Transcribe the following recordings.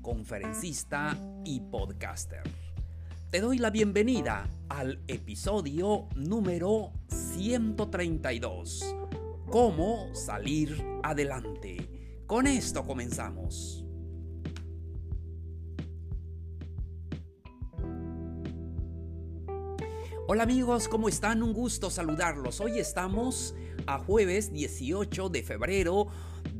conferencista y podcaster. Te doy la bienvenida al episodio número 132. ¿Cómo salir adelante? Con esto comenzamos. Hola amigos, ¿cómo están? Un gusto saludarlos. Hoy estamos a jueves 18 de febrero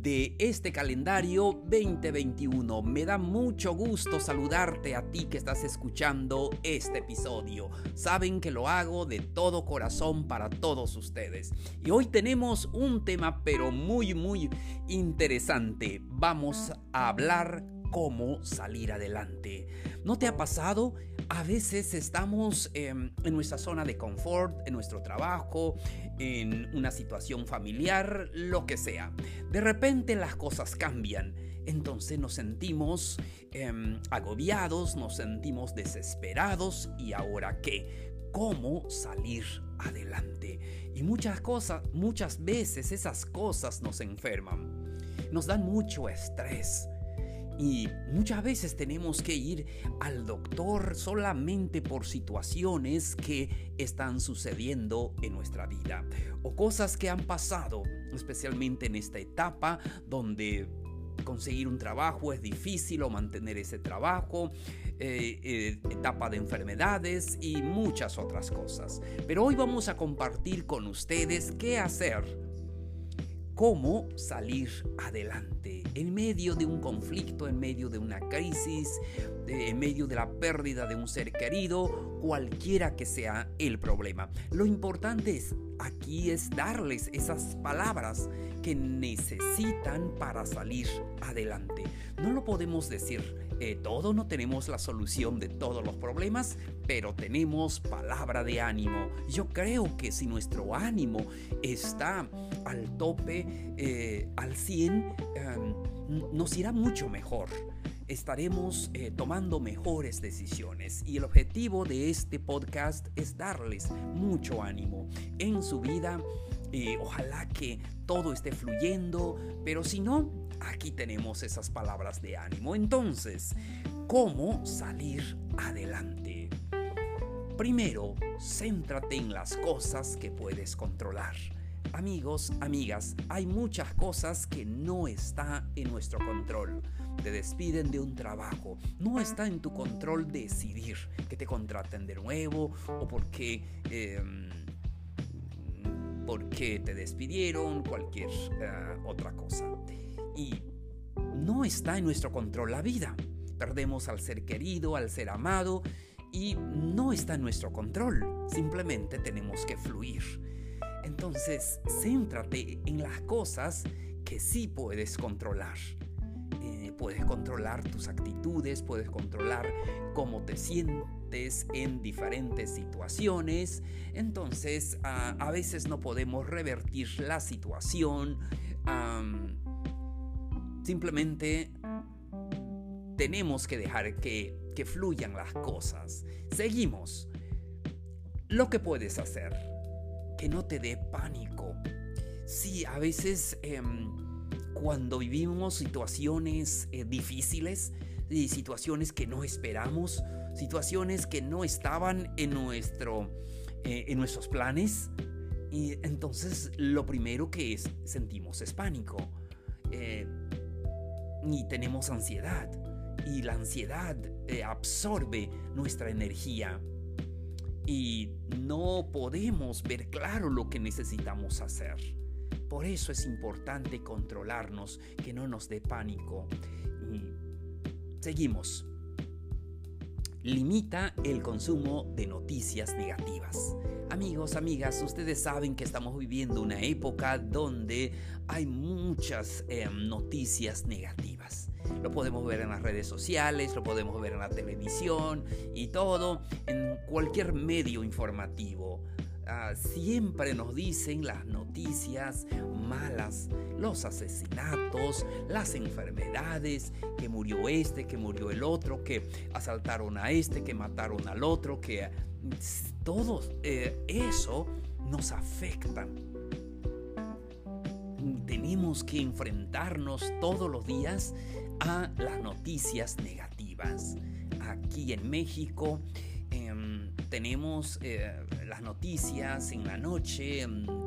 de este calendario 2021. Me da mucho gusto saludarte a ti que estás escuchando este episodio. Saben que lo hago de todo corazón para todos ustedes. Y hoy tenemos un tema pero muy muy interesante. Vamos a hablar cómo salir adelante. ¿No te ha pasado? A veces estamos em, en nuestra zona de confort, en nuestro trabajo, en una situación familiar, lo que sea. De repente las cosas cambian. Entonces nos sentimos em, agobiados, nos sentimos desesperados. ¿Y ahora qué? ¿Cómo salir adelante? Y muchas cosas, muchas veces esas cosas nos enferman. Nos dan mucho estrés y muchas veces tenemos que ir al doctor solamente por situaciones que están sucediendo en nuestra vida o cosas que han pasado, especialmente en esta etapa donde conseguir un trabajo es difícil o mantener ese trabajo, eh, eh, etapa de enfermedades y muchas otras cosas. Pero hoy vamos a compartir con ustedes qué hacer cómo salir adelante en medio de un conflicto, en medio de una crisis, en medio de la pérdida de un ser querido, cualquiera que sea el problema. Lo importante es aquí es darles esas palabras que necesitan para salir adelante. No lo podemos decir eh, todo, no tenemos la solución de todos los problemas, pero tenemos palabra de ánimo. Yo creo que si nuestro ánimo está al tope, eh, al 100, em, nos irá mucho mejor estaremos eh, tomando mejores decisiones. Y el objetivo de este podcast es darles mucho ánimo en su vida. ojalá que todo esté fluyendo, pero si no, aquí tenemos esas palabras de ánimo. Entonces, ¿cómo salir adelante? Primero, céntrate en las cosas que puedes controlar. Amigos, amigas, hay muchas cosas que no está en nuestro control. Te despiden de un trabajo, no está en tu control decidir que te contraten de nuevo o porque, em, porque te despidieron, cualquier eh, otra cosa y no está en nuestro control la vida. Perdemos al ser querido, al ser amado y no está en nuestro control. Simplemente tenemos que fluir. Entonces, céntrate en las cosas que sí puedes controlar. Eh, puedes controlar tus actitudes, puedes controlar cómo te sientes en diferentes situaciones. Entonces, a veces no podemos revertir la situación. Simplemente tenemos que dejar que, fluyan las cosas. Seguimos. Lo que puedes hacer, que no te dé pánico. Sí, a veces em, cuando vivimos situaciones eh, difíciles, y situaciones que no esperamos, situaciones que no estaban en, nuestro, eh, en nuestros planes, y entonces lo primero que es, sentimos es pánico. Eh, y tenemos ansiedad. Y la ansiedad eh, absorbe nuestra energía. Y no podemos ver claro lo que necesitamos hacer. Por eso es importante controlarnos, que no nos dé pánico. seguimos. Limita el consumo de noticias negativas. Amigos, amigas, ustedes saben que estamos viviendo una época donde hay muchas em, noticias negativas. Lo podemos ver en las redes sociales, lo podemos ver en la televisión y todo, en cualquier medio informativo. Ah, siempre nos dicen las noticias malas, los asesinatos, las enfermedades, que murió este, que murió el otro, que asaltaron a este, que mataron al otro, que todo eh, eso nos afecta. Tenemos que enfrentarnos todos los días a las noticias negativas. Aquí en México tenemos eh, las noticias en la noche,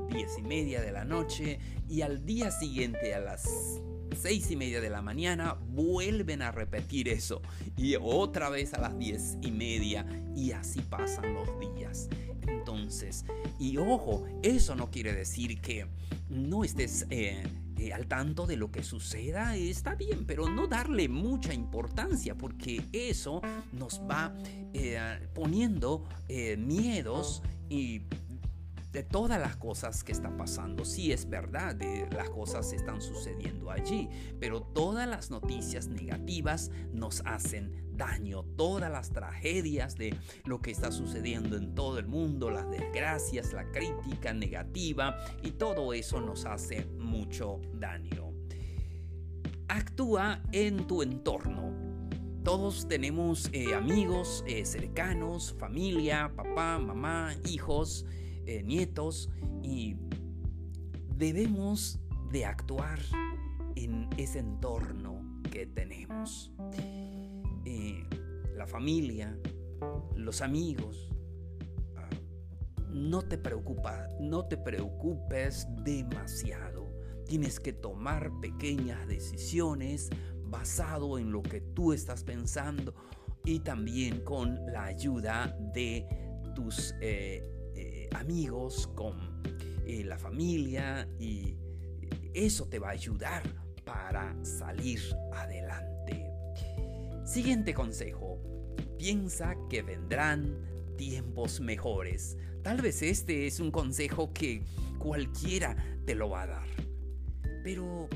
diez y media de la noche, y al día siguiente a las seis y media de la mañana vuelven a repetir eso. Y otra vez a las diez y media y así pasan los días. Entonces y ojo eso no quiere decir que no estés eh, eh, al tanto de lo que suceda está bien, pero no darle mucha importancia porque eso nos va eh, poniendo miedos y de todas las cosas que están pasando. Sí es verdad, las cosas están sucediendo allí, pero todas las noticias negativas nos hacen daño, todas las tragedias de lo que está sucediendo en todo el mundo, las desgracias, la crítica negativa y todo eso nos hace mucho daño. Actúa en tu entorno. Todos tenemos eh, amigos eh, cercanos, familia, papá, mamá, hijos, eh, nietos y debemos de actuar en ese entorno que tenemos. Eh, la familia, los amigos. Ah, no te preocupa, no te preocupes demasiado. Tienes que tomar pequeñas decisiones basado en lo que tú estás pensando y también con la ayuda de tus eh, amigos, con eh, la familia y eso te va a ayudar para salir adelante. Siguiente consejo. Piensa que vendrán tiempos mejores. Tal vez este es un consejo que cualquiera te lo va a dar. Pero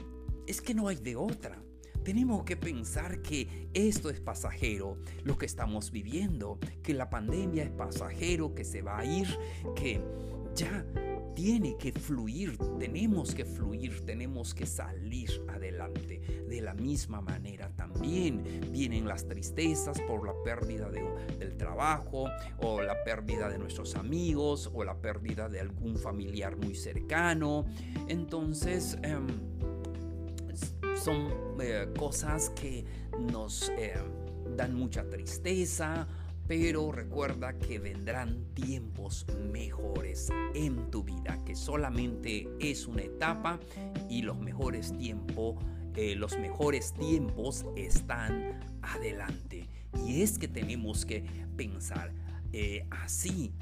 es que no hay de otra. Tenemos que pensar que esto es pasajero, lo que estamos viviendo, que la pandemia es pasajero, que se va a ir, que ya tiene que fluir, tenemos que fluir, tenemos que salir adelante. De la misma manera también vienen las tristezas por la pérdida del trabajo o la pérdida de nuestros amigos o la pérdida de algún familiar muy cercano. Entonces, em, son eh, cosas que nos eh, dan mucha tristeza, pero recuerda que vendrán tiempos mejores en tu vida, que solamente es una etapa y los mejores tiempos, eh, los mejores tiempos están adelante. Y es que tenemos que pensar así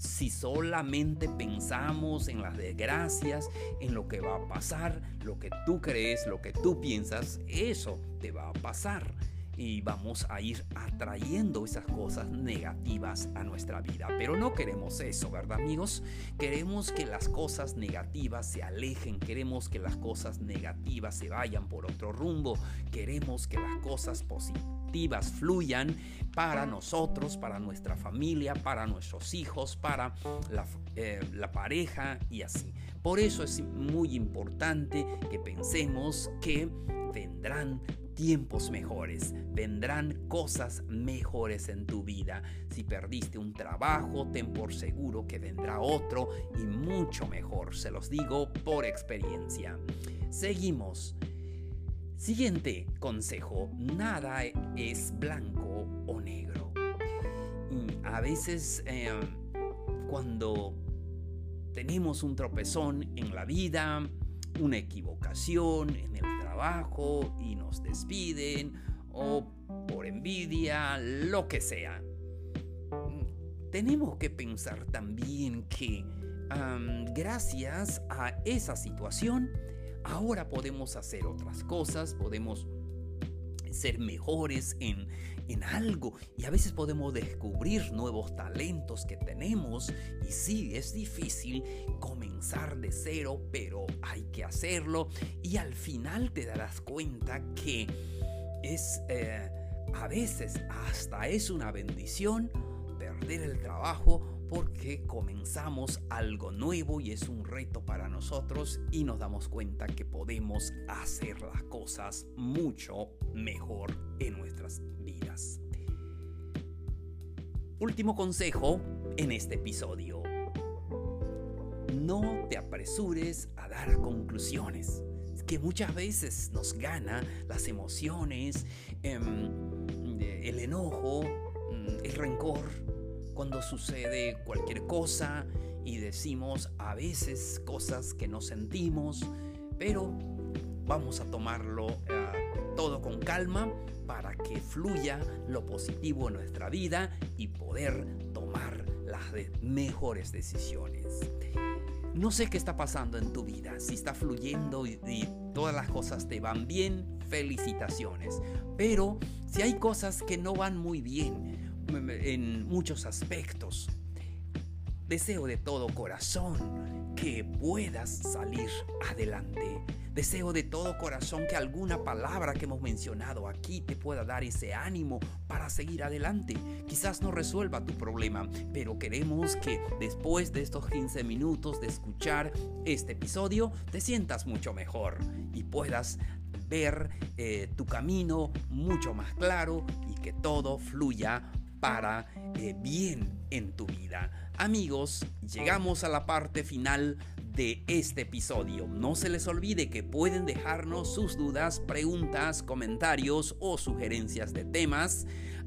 si solamente pensamos en las desgracias, en lo que va a pasar, lo que tú crees, lo que tú piensas, eso te va a pasar y vamos a ir atrayendo esas cosas negativas a nuestra vida. Pero no queremos eso, ¿verdad amigos? Queremos que las cosas negativas se alejen, queremos que las cosas negativas se vayan por otro rumbo, queremos que las cosas positivas fluyan para nosotros, para nuestra familia, para nuestros hijos, para la, eh, pareja y así. Por eso es muy importante que pensemos que vendrán tiempos mejores, vendrán cosas mejores en tu vida. Si perdiste un trabajo, ten por seguro que vendrá otro y mucho mejor, se los digo por experiencia. Seguimos. Siguiente consejo, nada es blanco o negro. a veces eh, cuando tenemos un tropezón en la vida, una equivocación en el y nos despiden o por envidia, lo que sea. Tenemos que pensar también que gracias a esa situación, ahora podemos hacer otras cosas, podemos ser mejores en, en algo. Y a veces podemos descubrir nuevos talentos que tenemos. Y sí, es difícil comenzar de cero, pero hay que hacerlo. Y al final te darás cuenta que es eh, a veces hasta es una bendición perder el trabajo porque comenzamos algo nuevo y es un reto para nosotros y nos damos cuenta que podemos hacer las cosas mucho mejor en nuestras vidas. Último consejo en este episodio. No te apresures a dar conclusiones. que muchas veces nos gana las emociones, em, el enojo, mm, el rencor, cuando sucede cualquier cosa y decimos a veces cosas que no sentimos, pero vamos a tomarlo eh, todo con calma para que fluya lo positivo en nuestra vida y poder tomar las mejores decisiones. No sé qué está pasando en tu vida, si está fluyendo y, todas las cosas te van bien, felicitaciones. Pero si hay cosas que no van muy bien, en muchos aspectos. Deseo de todo corazón que puedas salir adelante. Deseo de todo corazón que alguna palabra que hemos mencionado aquí te pueda dar ese ánimo para seguir adelante. Quizás no resuelva tu problema, pero queremos que después de estos 15 minutos de escuchar este episodio te sientas mucho mejor y puedas ver eh, tu camino mucho más claro y que todo fluya para eh, bien en tu vida. Amigos, llegamos a la parte final de este episodio. No se les olvide que pueden dejarnos sus dudas, preguntas, comentarios o sugerencias de temas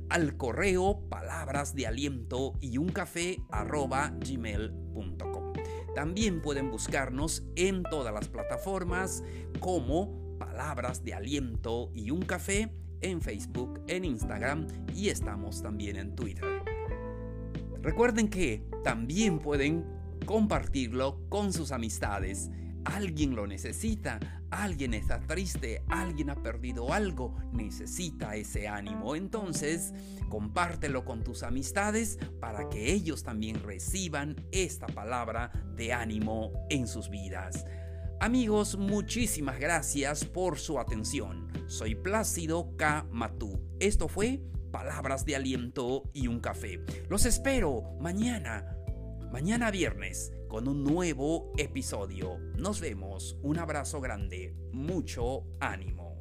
al correo palabras de aliento y un café. También pueden buscarnos en todas las plataformas como palabras de aliento y un café en Facebook, en Instagram y estamos también en Twitter. Recuerden que también pueden compartirlo con sus amistades. Alguien lo necesita, alguien está triste, alguien ha perdido algo, necesita ese ánimo. Entonces, compártelo con tus amistades para que ellos también reciban esta palabra de ánimo en sus vidas. Amigos, muchísimas gracias por su atención. Soy Plácido K. Matú. Esto fue Palabras de Aliento y un Café. Los espero mañana, mañana viernes, con un nuevo episodio. Nos vemos. Un abrazo grande. Mucho ánimo.